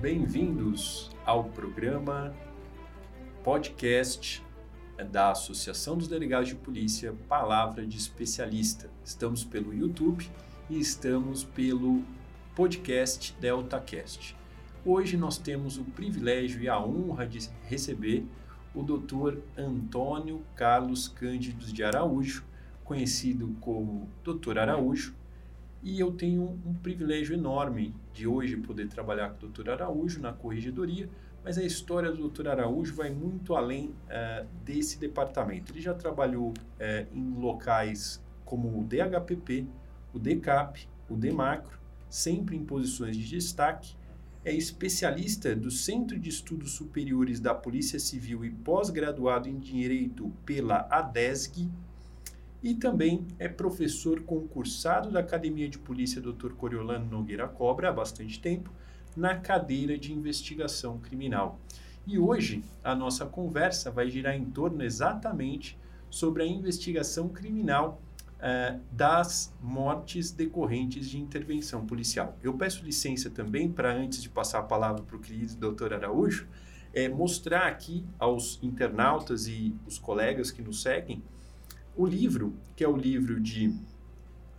Bem-vindos ao programa podcast da Associação dos Delegados de Polícia Palavra de Especialista. Estamos pelo YouTube e estamos pelo podcast DeltaCast. Hoje nós temos o privilégio e a honra de receber o Dr. Antônio Carlos Cândido de Araújo, conhecido como Dr. Araújo, e eu tenho um privilégio enorme de hoje poder trabalhar com o Dr. Araújo na corregedoria, mas a história do Dr. Araújo vai muito além uh, desse departamento. Ele já trabalhou uh, em locais como o DHPP, o DCAP, o DMACRO, sempre em posições de destaque. É especialista do Centro de Estudos Superiores da Polícia Civil e pós-graduado em Direito pela ADESG, e também é professor concursado da Academia de Polícia Dr. Coriolano Nogueira Cobra há bastante tempo, na cadeira de investigação criminal. E hoje a nossa conversa vai girar em torno exatamente sobre a investigação criminal uh, das mortes decorrentes de intervenção policial. Eu peço licença também para, antes de passar a palavra para o querido doutor Araújo, é, mostrar aqui aos internautas e os colegas que nos seguem o livro, que é o livro de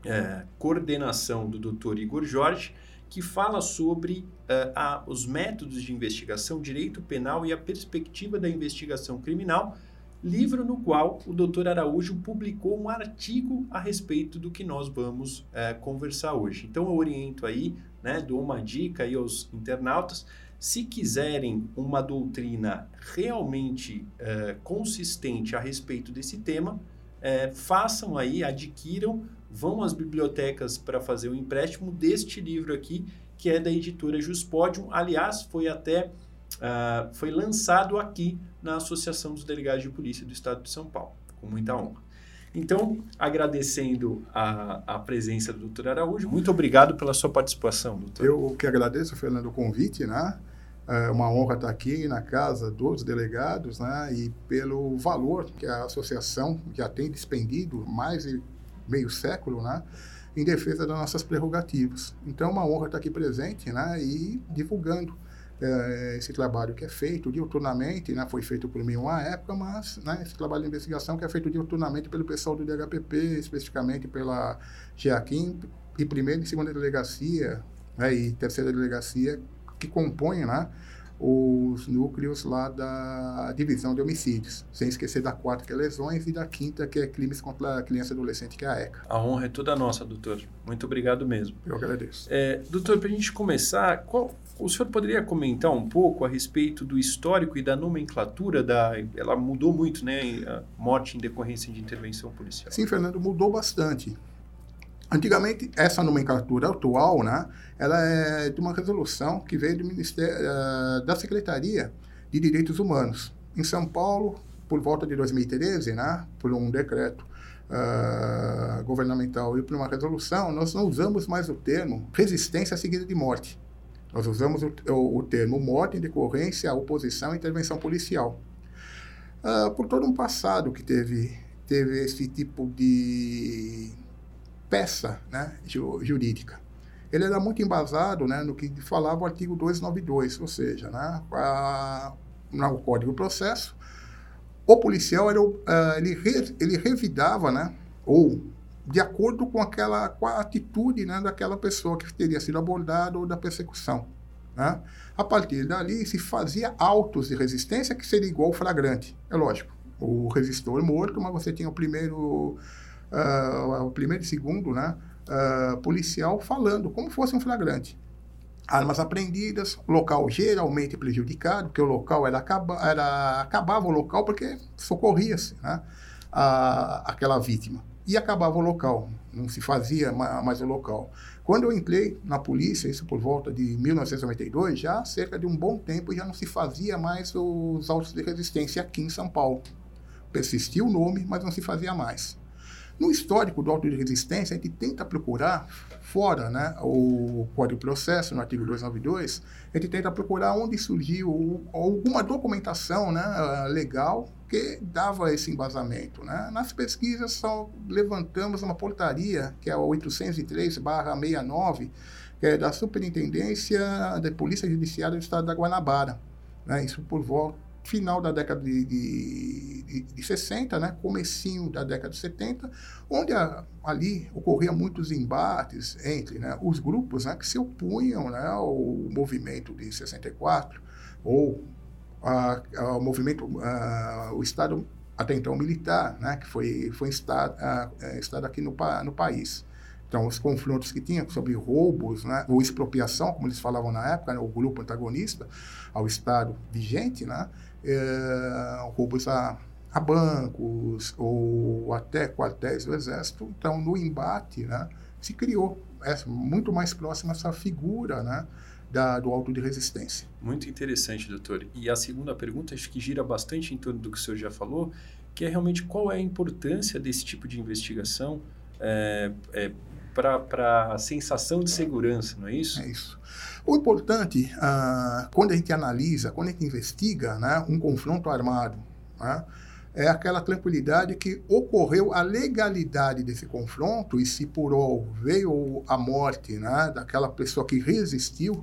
é, coordenação do Dr. Igor Jorge, que fala sobre uh, a, os métodos de investigação, direito penal e a perspectiva da investigação criminal, livro no qual o Dr. Araújo publicou um artigo a respeito do que nós vamos uh, conversar hoje. Então eu oriento aí, né, dou uma dica aí aos internautas, se quiserem uma doutrina realmente uh, consistente a respeito desse tema, é, façam aí, adquiram, vão às bibliotecas para fazer o empréstimo deste livro aqui, que é da editora Juspodium. Aliás, foi até uh, foi lançado aqui na Associação dos Delegados de Polícia do Estado de São Paulo, com muita honra. Então, agradecendo a, a presença do doutor Araújo, muito obrigado pela sua participação, doutor. Eu que agradeço, Fernando, o convite, né? É uma honra estar aqui na casa dos delegados, né? E pelo valor que a associação já tem despendido mais de meio século, né? Em defesa das nossas prerrogativas. Então, é uma honra estar aqui presente, né? E divulgando é, esse trabalho que é feito diuturnamente, né? Foi feito por mim uma época, mas, né? Esse trabalho de investigação que é feito diuturnamente pelo pessoal do DHPP, especificamente pela GEAQUIM e primeira e segunda delegacia, né? E terceira delegacia que compõem né, os núcleos lá da divisão de homicídios, sem esquecer da quarta, que é lesões, e da quinta, que é crimes contra a criança e adolescente, que é a ECA. A honra é toda nossa, doutor. Muito obrigado mesmo. Eu agradeço. É, doutor, para a gente começar, qual, o senhor poderia comentar um pouco a respeito do histórico e da nomenclatura da... Ela mudou muito, né? A morte em decorrência de intervenção policial. Sim, Fernando, mudou bastante. Antigamente, essa nomenclatura atual, né, ela é de uma resolução que veio do Ministério, uh, da Secretaria de Direitos Humanos. Em São Paulo, por volta de 2013, né, por um decreto uh, governamental e por uma resolução, nós não usamos mais o termo resistência seguida de morte. Nós usamos o, o, o termo morte em decorrência à oposição à intervenção policial. Uh, por todo um passado que teve, teve esse tipo de peça né, jurídica. Ele era muito embasado né, no que falava o artigo 292, ou seja, né, a, no Código do Processo, o policial era, uh, ele, re, ele revidava, né, ou de acordo com aquela com a atitude né, daquela pessoa que teria sido abordada ou da persecução. Né? A partir dali se fazia autos de resistência que seria igual ao flagrante. É lógico, o resistor morto, mas você tinha o primeiro uh, o primeiro e segundo, né, uh, policial falando como fosse um flagrante. Armas apreendidas, local geralmente prejudicado, porque o local era, acaba, era acabava o local porque socorria-se né, a, aquela vítima. E acabava o local, não se fazia mais o local. Quando eu entrei na polícia, isso por volta de 1992, já cerca de um bom tempo já não se fazia mais os autos de resistência aqui em São Paulo. Persistia o nome, mas não se fazia mais. No histórico do auto de resistência, a gente tenta procurar, fora né, o Código de Processo, no artigo 292, a gente tenta procurar onde surgiu alguma documentação né, legal que dava esse embasamento. Né? Nas pesquisas, só levantamos uma portaria, que é a 803-69, que é da Superintendência da Polícia Judiciária do Estado da Guanabara. Né? Isso por volta final da década de, de, de, 60, né, comecinho da década de 70, onde a, ali ocorriam muitos embates entre né, os grupos né, que se opunham né, ao movimento de 64, ou a, ao movimento, a, o Estado até então militar, né, que foi, foi instado, a, instado aqui no, no país. Então, os confrontos que tinha sobre roubos, né, ou expropriação, como eles falavam na época, né, o grupo antagonista ao Estado vigente, né, é, roubos a, a, bancos ou até quartéis do Exército. Então, no embate, né, se criou essa, muito mais próxima essa figura né, da, do auto de resistência. Muito interessante, doutor. E a segunda pergunta, acho que gira bastante em torno do que o senhor já falou, que é realmente qual é a importância desse tipo de investigação é, é, para a sensação de segurança, não é isso? É isso. O importante, ah, quando a gente analisa, quando a gente investiga né, um confronto armado, né, é aquela tranquilidade que ocorreu a legalidade desse confronto e se por all veio a morte né, daquela pessoa que resistiu,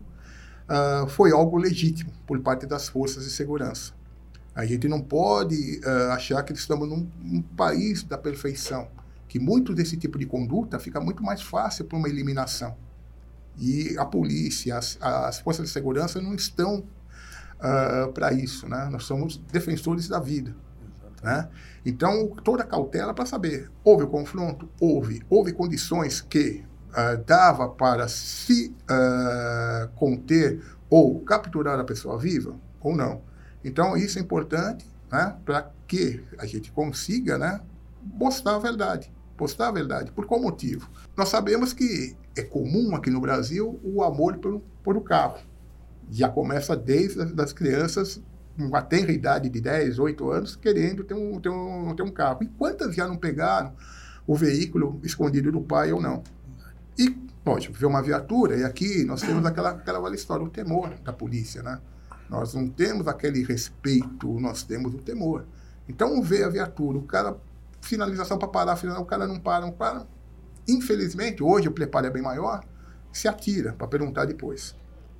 uh, foi algo legítimo por parte das forças de segurança. A gente não pode uh, achar que estamos num, num país da perfeição que muito desse tipo de conduta fica muito mais fácil para uma eliminação. E a polícia, as, as forças de segurança não estão uh, para isso, né? Nós somos defensores da vida, né? Então, toda cautela para saber, houve o confronto? Houve. Houve condições que uh, dava para se uh, conter ou capturar a pessoa viva ou não. Então, isso é importante né, para que a gente consiga né, mostrar a verdade postar a verdade. Por qual motivo? Nós sabemos que é comum aqui no Brasil o amor por, o carro. Já começa desde as crianças, uma tenra idade de 10, 8 anos, querendo ter um, ter um, ter um carro. E quantas já não pegaram o veículo escondido do pai ou não? E, lógico, ver uma viatura, e aqui nós temos aquela, aquela história, o temor da polícia, né? Nós não temos aquele respeito, nós temos o temor. Então, ver a viatura, o cara finalização para parar, o cara não para, não para. Infelizmente, hoje o preparo é bem maior, se atira para perguntar depois.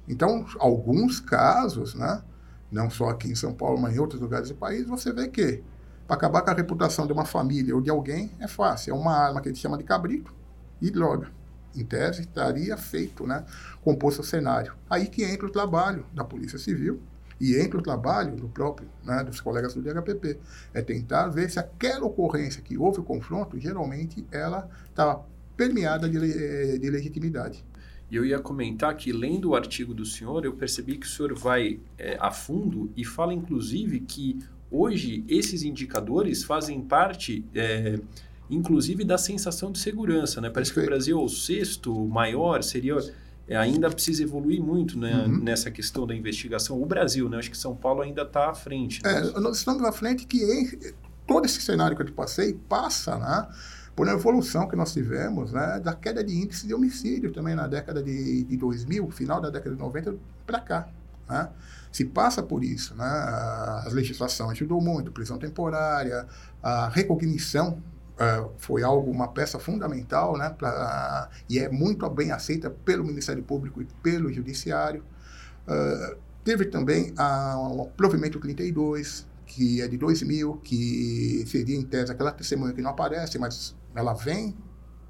Então, alguns casos, né, não só aqui em São Paulo, mas em outros lugares do país, você vê que para acabar com a reputação de uma família ou de alguém é fácil. É uma arma que a gente chama de cabrito e droga. Em tese, estaria feito, né, composto o cenário. Aí que entra o trabalho da Polícia Civil, e entra o trabalho do próprio, né, dos colegas do DHPP, é tentar ver se aquela ocorrência que houve o confronto, geralmente ela está permeada de, eh, de legitimidade. E eu ia comentar que, lendo o artigo do senhor, eu percebi que o senhor vai é, a fundo e fala, inclusive, que hoje esses indicadores fazem parte, é, inclusive, da sensação de segurança. Né? Parece Perfeito. que o Brasil é o sexto maior, seria é, ainda precisa evoluir muito né, uhum. nessa questão da investigação. O Brasil, né? Acho que São Paulo ainda está à frente. Né? É, nós estamos à frente que em, todo esse cenário que eu te passei passa, né? Por uma evolução que nós tivemos, né? Da queda de índice de homicídio também na década de, de 2000, final da década de 90 para cá, né? Se passa por isso, né? A legislação ajudou muito, prisão temporária, a recognição Uh, foi algo, uma peça fundamental, né, pra, uh, e é muito bem aceita pelo Ministério Público e pelo Judiciário. Uh, teve também a, o provimento 32, que é de 2000, que seria, em tese, aquela testemunha que não aparece, mas ela vem,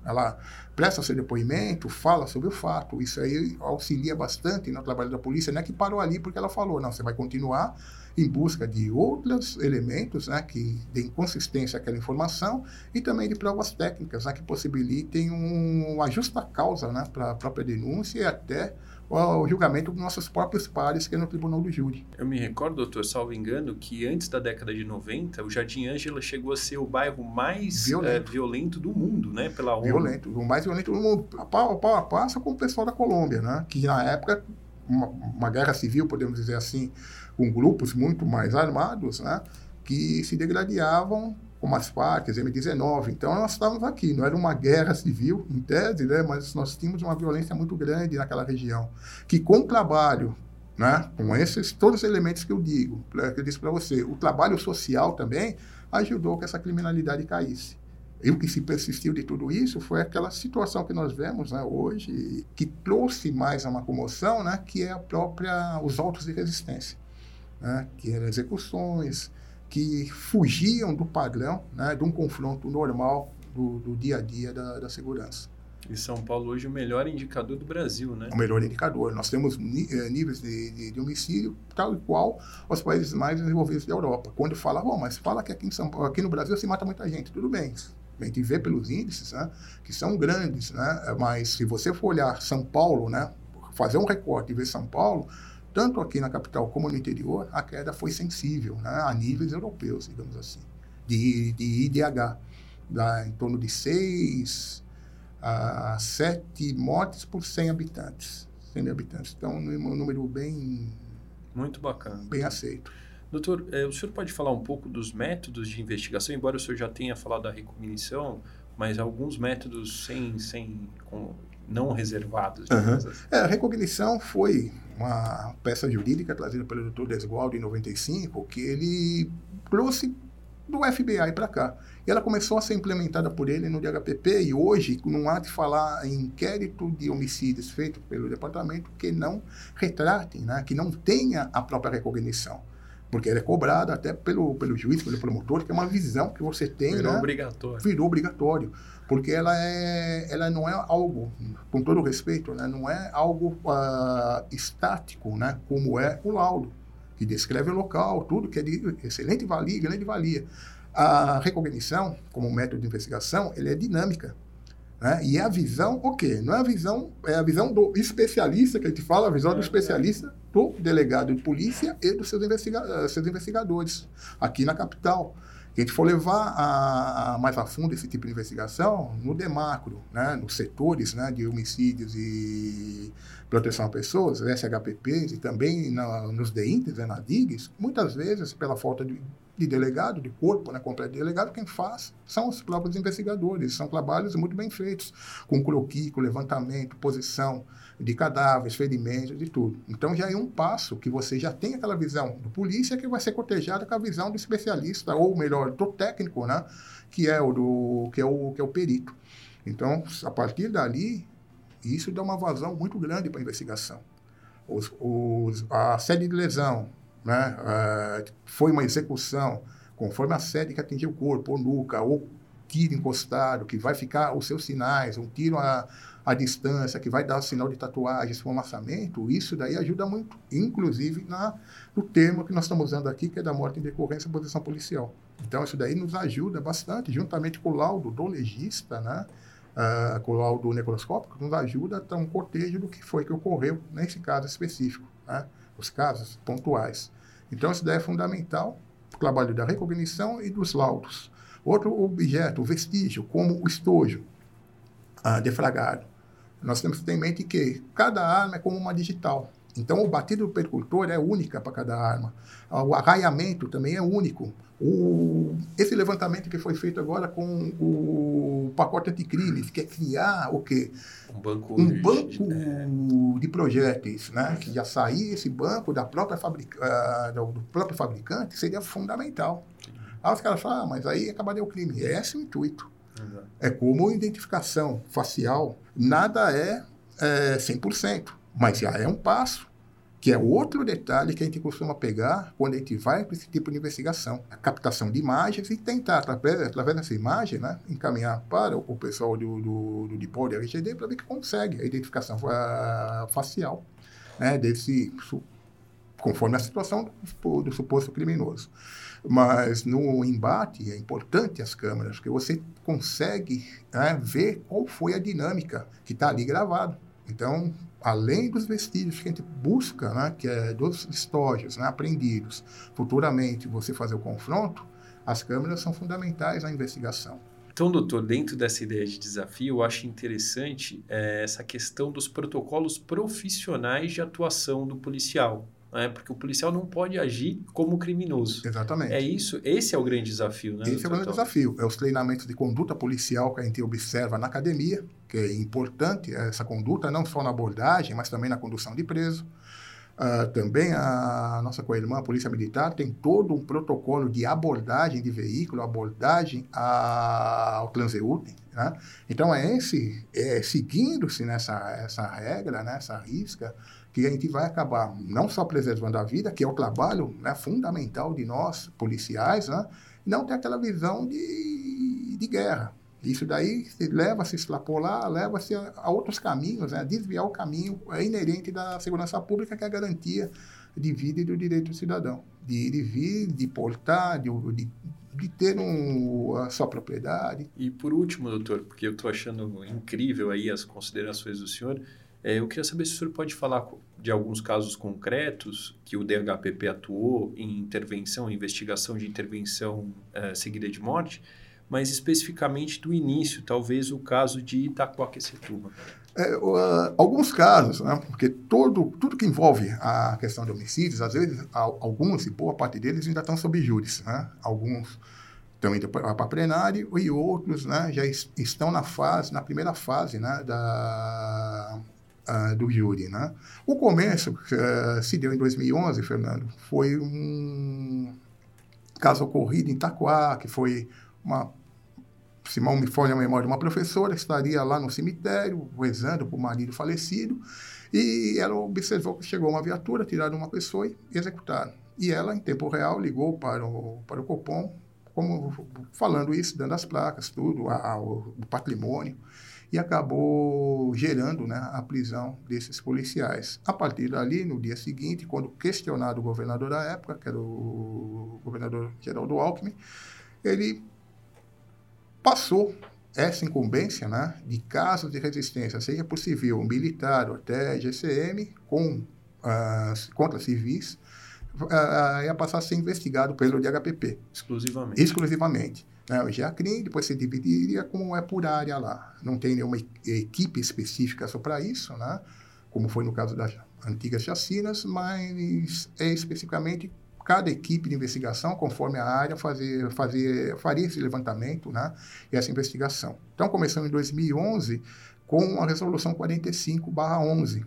ela presta seu depoimento, fala sobre o fato. Isso aí auxilia bastante no trabalho da polícia, não é que parou ali porque ela falou, não, você vai continuar em busca de outros elementos né, que deem consistência àquela informação e também de provas técnicas né, que possibilitem um, justa causa né, para a própria denúncia e até o julgamento dos nossos próprios pares, que é no Tribunal do Júri. Eu me recordo, doutor, salvo engano, que antes da década de 90, o Jardim Ângela chegou a ser o bairro mais violento, é, violento do mundo, né? Pela ONU. Violento, o mais violento do mundo. A pau a, pau a passa com o pessoal da Colômbia, né? Que na época, uma, uma guerra civil, podemos dizer assim, com grupos muito mais armados, né, que se degradavam como as Farc, as M19. Então, nós estávamos aqui. Não era uma guerra civil, em tese, né? mas nós tínhamos uma violência muito grande naquela região. Que com o trabalho, né? com esses todos os elementos que eu digo, que eu disse para você, o trabalho social também ajudou que essa criminalidade caísse. E o que se persistiu de tudo isso foi aquela situação que nós vemos né, hoje, que trouxe mais a uma comoção, né, que é a própria, os autos de resistência, né, que eram execuções, que fugiam do padrão, né, de um confronto normal do, do dia a dia da, da segurança. E São Paulo hoje é o melhor indicador do Brasil, né? O melhor indicador. Nós temos eh, níveis de, de, de, homicídio tal e qual os países mais desenvolvidos da Europa. Quando fala, bom, mas fala que aqui, em São Paulo, aqui no Brasil se mata muita gente. Tudo bem, a gente vê pelos índices, né, que são grandes, né? Mas se você for olhar São Paulo, né, fazer um recorte e ver São Paulo, tanto aqui na capital como no interior, a queda foi sensível, né, a níveis europeus, digamos assim, de, de IDH, dá em torno de 6 a 7 mortes por 100 habitantes. 100 habitantes. Então, um número bem... Muito bacana. Bem aceito. Doutor, eh, o senhor pode falar um pouco dos métodos de investigação, embora o senhor já tenha falado da recognição, mas alguns métodos sem, sem com, não reservados. Uhum. Assim. É, a recognição foi uma peça jurídica trazida pelo Dr. Desgualdo em 95, que ele trouxe do FBI para cá. E ela começou a ser implementada por ele no DHPP e hoje não há de falar em inquérito de homicídios feito pelo departamento que não retratem, né, que não tenha a própria recognição porque ela é cobrada até pelo, pelo juiz, pelo promotor, que é uma visão que você tem, Virou né? obrigatório. Virou obrigatório, porque ela, é, ela não é algo, com todo respeito, né? não é algo uh, estático, né? como é o laudo, que descreve o local, tudo que é de excelente valia, grande valia. A recognição, como método de investigação, ele é dinâmica. Né? E é a visão, o quê? Não é a visão, é a visão do especialista, que a gente fala, a visão do é, especialista do delegado de polícia e dos seus, investiga seus investigadores, aqui na capital. A gente for levar a, a, mais a fundo esse tipo de investigação, no demacro, né, nos setores né, de homicídios e proteção a pessoas, SHPPs, e também na, nos DEINTES, né, na DIGs, muitas vezes, pela falta de, de delegado, de corpo né, completo de delegado, quem faz são os próprios investigadores. São trabalhos muito bem feitos, com croquis, com levantamento, posição de cadáveres, ferimentos, de tudo. Então já é um passo que você já tem aquela visão do polícia que vai ser cotejada com a visão do especialista, ou melhor, do técnico, né, que é o do que é o que é o perito. Então, a partir dali, isso dá uma vazão muito grande para a investigação. Os, os, a sede de lesão, né, uh, foi uma execução conforme a sede que atingiu o corpo, ou nuca, ou tiro encostado, que vai ficar os seus sinais, um tiro a, a distância, que vai dar sinal de tatuagem, esfumaçamento, isso daí ajuda muito, inclusive na, no termo que nós estamos usando aqui, que é da morte em decorrência da posição policial. Então, isso daí nos ajuda bastante, juntamente com o laudo do legista, né? Uh, com o laudo necroscópico, nos ajuda a ter um cortejo do que foi que ocorreu nesse caso específico, né? os casos pontuais. Então, isso daí é fundamental, o trabalho da recognição e dos laudos. Outro objeto, vestígio, como o estojo uh, deflagrado. Nós temos que ter em mente que cada arma é como uma digital. Então, o batido do percutor é única para cada arma. O arraiamento também é único. O, esse levantamento que foi feito agora com o pacote anticrimes, que é criar o quê? Um banco, um banco de, é. de projéteis, né? Que já sair esse banco da própria fabrica, uh, do próprio fabricante seria fundamental. Aí os caras falam, ah, mas aí acabaria o crime. Esse é o intuito. Exato. É como identificação facial. Nada é, é 100%, mas já é um passo, que é outro detalhe que a gente costuma pegar quando a gente vai para esse tipo de investigação. A captação de imagens e tentar, através, através dessa imagem, né, encaminhar para o pessoal do, do, do DIPOL, do RGD, para ver que consegue a identificação facial né, desse conforme a situação do, do, suposto criminoso. Mas no embate é importante as câmeras, porque você consegue né, ver qual foi a dinâmica que está ali gravado. Então, além dos vestígios que a gente busca, né, que é dos estógios né, aprendidos, futuramente você fazer o confronto, as câmeras são fundamentais na investigação. Então, doutor, dentro dessa ideia de desafio, eu acho interessante é, essa questão dos protocolos profissionais de atuação do policial. Né? porque o policial não pode agir como criminoso. Exatamente. É isso, esse é o grande desafio, né? Esse é o grande desafio. É os treinamentos de conduta policial que a gente observa na academia, que é importante essa conduta, não só na abordagem, mas também na condução de preso. Uh, também a nossa co-irmã, a Polícia Militar, tem todo um protocolo de abordagem de veículo, abordagem a, ao transeúntem. Né? Então, é esse, é, seguindo-se nessa essa regra, nessa né, risca, que a gente vai acabar não só preservando a vida, que é o trabalho né, fundamental de nós, policiais, né? não ter aquela visão de, de guerra. Isso daí leva a se extrapolar, leva-se a, a, outros caminhos, né? a desviar o caminho inerente da segurança pública, que é a garantia de vida e do direito do cidadão. De ir e vir, de portar, de, de, de ter um, a sua propriedade. E por último, doutor, porque eu estou achando incrível aí as considerações do senhor, é, eu queria saber se o senhor pode falar de alguns casos concretos que o DHPP atuou em intervenção, investigação de intervenção é, seguida de morte, mas especificamente do início, talvez o caso de Itacoaquecetuba. É, uh, alguns casos, né, porque todo, tudo que envolve a questão de homicídios, às vezes, alguns e boa parte deles ainda estão sob júris. Né? Alguns estão indo para plenário e outros né, já estão na fase, na primeira fase né, da, uh, do júri. Né? O começo uh, se deu em 2011, Fernando, foi um caso ocorrido em Itaquá, que foi uma se mal me falha a memória, uma professora estaria lá no cemitério, rezando para o marido falecido, e ela observou que chegou uma viatura, tiraram uma pessoa e executaram. E ela, em tempo real, ligou para o, para o Copom, como, falando isso, dando as placas, tudo, a, o patrimônio, e acabou gerando né, a prisão desses policiais. A partir dali, no dia seguinte, quando questionado o governador da época, que era o governador Geraldo Alckmin, ele passou essa incumbência né, de casos de resistência, seja por civil, militar ou até GCM, com, uh, contra civis, uh, ia passar a ser investigado pelo DHPP. Exclusivamente. Exclusivamente. Né, o GEACRIM, depois se dividiria como é por área lá. Não tem nenhuma equipe específica só para isso, né, como foi no caso das antigas chacinas, mas é especificamente cada equipe de investigação, conforme a área, fazer, fazer, faria esse levantamento né, e essa investigação. Então, começou em 2011 com a Resolução 45-11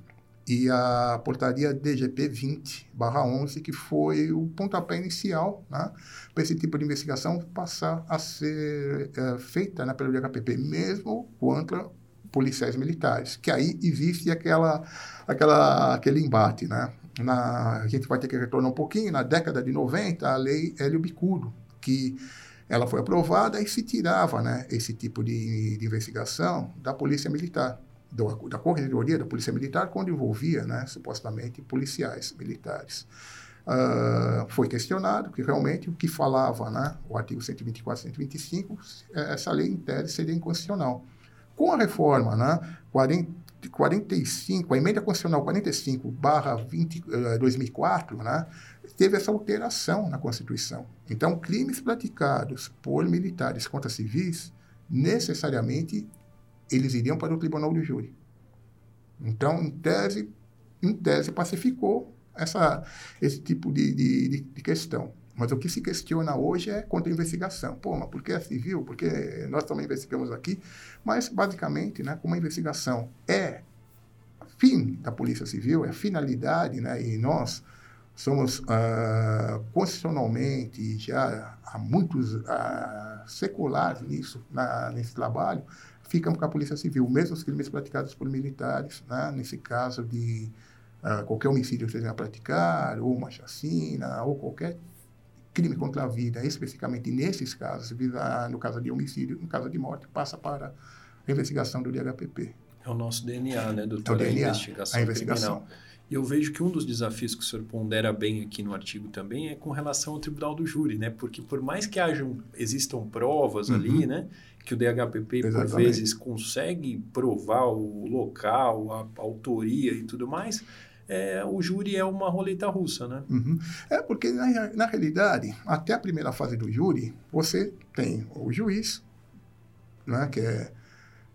e a portaria DGP 20-11, que foi o pontapé inicial né, para esse tipo de investigação passar a ser é, feita né, pelo DHPP, mesmo contra policiais militares, que aí existe aquela, aquela, aquele embate, né? na, a gente vai ter que retornar um pouquinho, na década de 90, a lei Hélio Bicudo, que ela foi aprovada e se tirava né, esse tipo de, de investigação da Polícia Militar, da Corregedoria da Polícia Militar, quando envolvia, né, supostamente, policiais militares. Uh, foi questionado que realmente o que falava né, o artigo 124 e 125, essa lei em tese seria inconstitucional. Com a reforma né, 40, 45, a emenda constitucional 45 barra 2004, uh, né, teve essa alteração na Constituição. Então, crimes praticados por militares contra civis, necessariamente, eles iriam para o tribunal do júri. Então, em tese, em tese pacificou essa, esse tipo de, de, de questão. Mas o que se questiona hoje é contra a investigação. Pô, mas por que é civil? Porque nós também investigamos aqui. Mas, basicamente, né, como a investigação é fim da Polícia Civil, é finalidade, né, e nós somos uh, constitucionalmente já há muitos uh, seculares nisso, na, nesse trabalho, ficamos com a Polícia Civil, mesmo os crimes praticados por militares, né, nesse caso de uh, qualquer homicídio que seja praticar, ou uma chacina, ou qualquer crime contra a vida, especificamente nesses casos, no caso de homicídio, no caso de morte, passa para a investigação do DHPP. É o nosso DNA, né, doutor? É o DNA, a investigação. A investigação. E eu vejo que um dos desafios que o senhor pondera bem aqui no artigo também é com relação ao tribunal do júri, né? Porque por mais que hajam, existam provas uhum. ali, né? Que o DHPP, Exatamente. por vezes, consegue provar o local, a, a autoria e tudo mais, é, o júri é uma roleta russa, né? Uhum. É porque, na, na realidade, até a primeira fase do júri, você tem o juiz, né, que é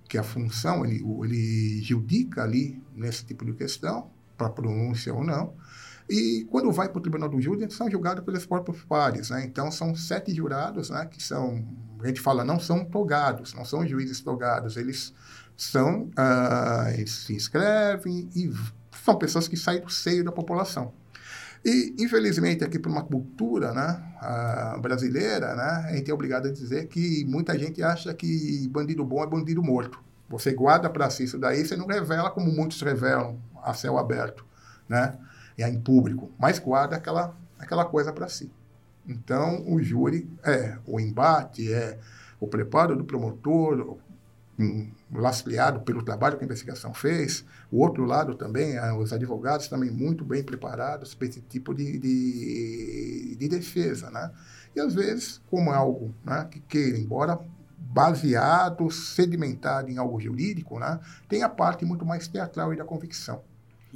que a função, ele, ele judica ali nesse tipo de questão, para pronúncia ou não, E quando vai para o tribunal do júri, são julgados pelos próprios pares. Né? Então, são sete jurados né, que são, a gente fala, não são togados, não são juízes togados. Eles são, uh, eles se inscrevem e são pessoas que saem do seio da população. E, infelizmente, aqui por uma cultura né, uh, brasileira, né, a gente é obrigado a dizer que muita gente acha que bandido bom é bandido morto. Você guarda para si isso daí, você não revela como muitos revelam a céu aberto, né? E em público, mas guarda aquela, aquela coisa para si. Então, o júri é o embate, é o preparo do promotor, um, lastreado pelo trabalho que a investigação fez. O outro lado também, é, os advogados também muito bem preparados para esse tipo de, de, de defesa, né? E às vezes, como é algo né, que queira, embora baseado, sedimentado em algo jurídico, né, tem a parte muito mais teatral e da convicção.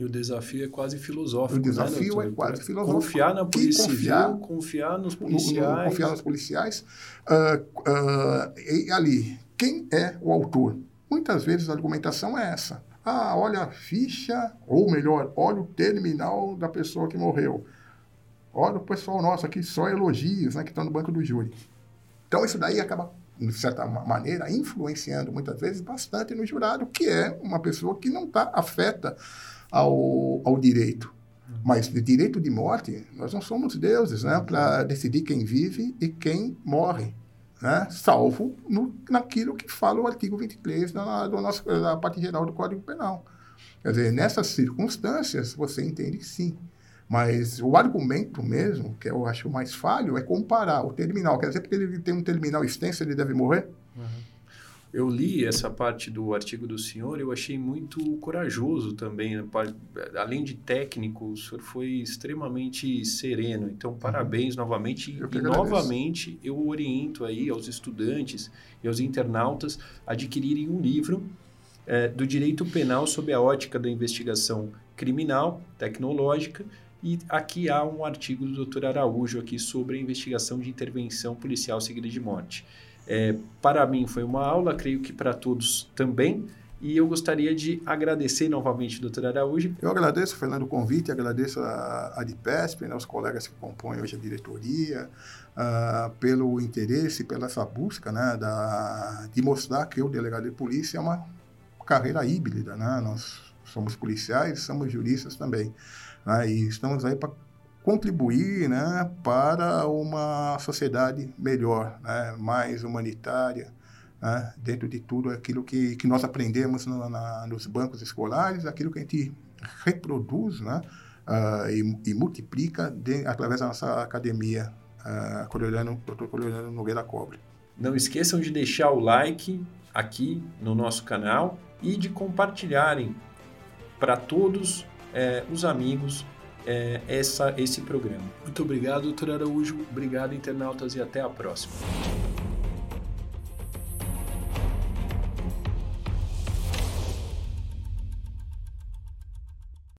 E o desafio é quase filosófico. O desafio né, é quase filosófico. Confiar na polícia confiar, civil, confiar nos policiais. No, no, confiar nos policiais. Uh, uh, e ali, quem é o autor? Muitas vezes a argumentação é essa. Ah, olha a ficha, ou melhor, olha o terminal da pessoa que morreu. Olha o pessoal nosso aqui, só elogios, né, que estão no banco do júri. Então, isso daí acaba de certa maneira, influenciando muitas vezes bastante no jurado, que é uma pessoa que não está afeta ao, ao direito. Mas de direito de morte, nós não somos deuses, né? Para decidir quem vive e quem morre, né? Salvo no, naquilo que fala o artigo 23 da, do nosso, da parte geral do Código Penal. Quer dizer, nessas circunstâncias, você entende sim. Mas o argumento mesmo, que eu acho mais falho, é comparar o terminal. Quer dizer, porque ele tem um terminal extenso, ele deve morrer? Uhum. Eu li essa parte do artigo do senhor, eu achei muito corajoso também. Além de técnico, o senhor foi extremamente sereno. Então, parabéns uhum. novamente. Eu e novamente eu oriento aí aos estudantes e aos internautas adquirirem um livro é, do direito penal sob a ótica da investigação criminal, tecnológica e aqui há um artigo do Dr. Araújo aqui sobre a investigação de intervenção policial seguida de morte. É, para mim foi uma aula, creio que para todos também. E eu gostaria de agradecer novamente, doutor Araújo. Eu agradeço, Fernando, o convite, agradeço a, a DIPESP, né, os colegas que compõem hoje a diretoria, uh, pelo interesse, pela essa busca né, da, de mostrar que o delegado de polícia é uma carreira híbrida. Né? Nós somos policiais, somos juristas também. Né? E estamos aí para contribuir né, para uma sociedade melhor, né, mais humanitária, né, dentro de tudo aquilo que, que nós aprendemos no, na, nos bancos escolares, aquilo que a gente reproduz né, uh, e, e, multiplica de, através da nossa academia, uh, Coloriano, Dr. Coloriano Nogueira Cobre. Não esqueçam de deixar o like aqui no nosso canal e de compartilharem para todos é, os amigos é, essa, esse programa. Muito obrigado, doutor Araújo. Obrigado, internautas, e até a próxima.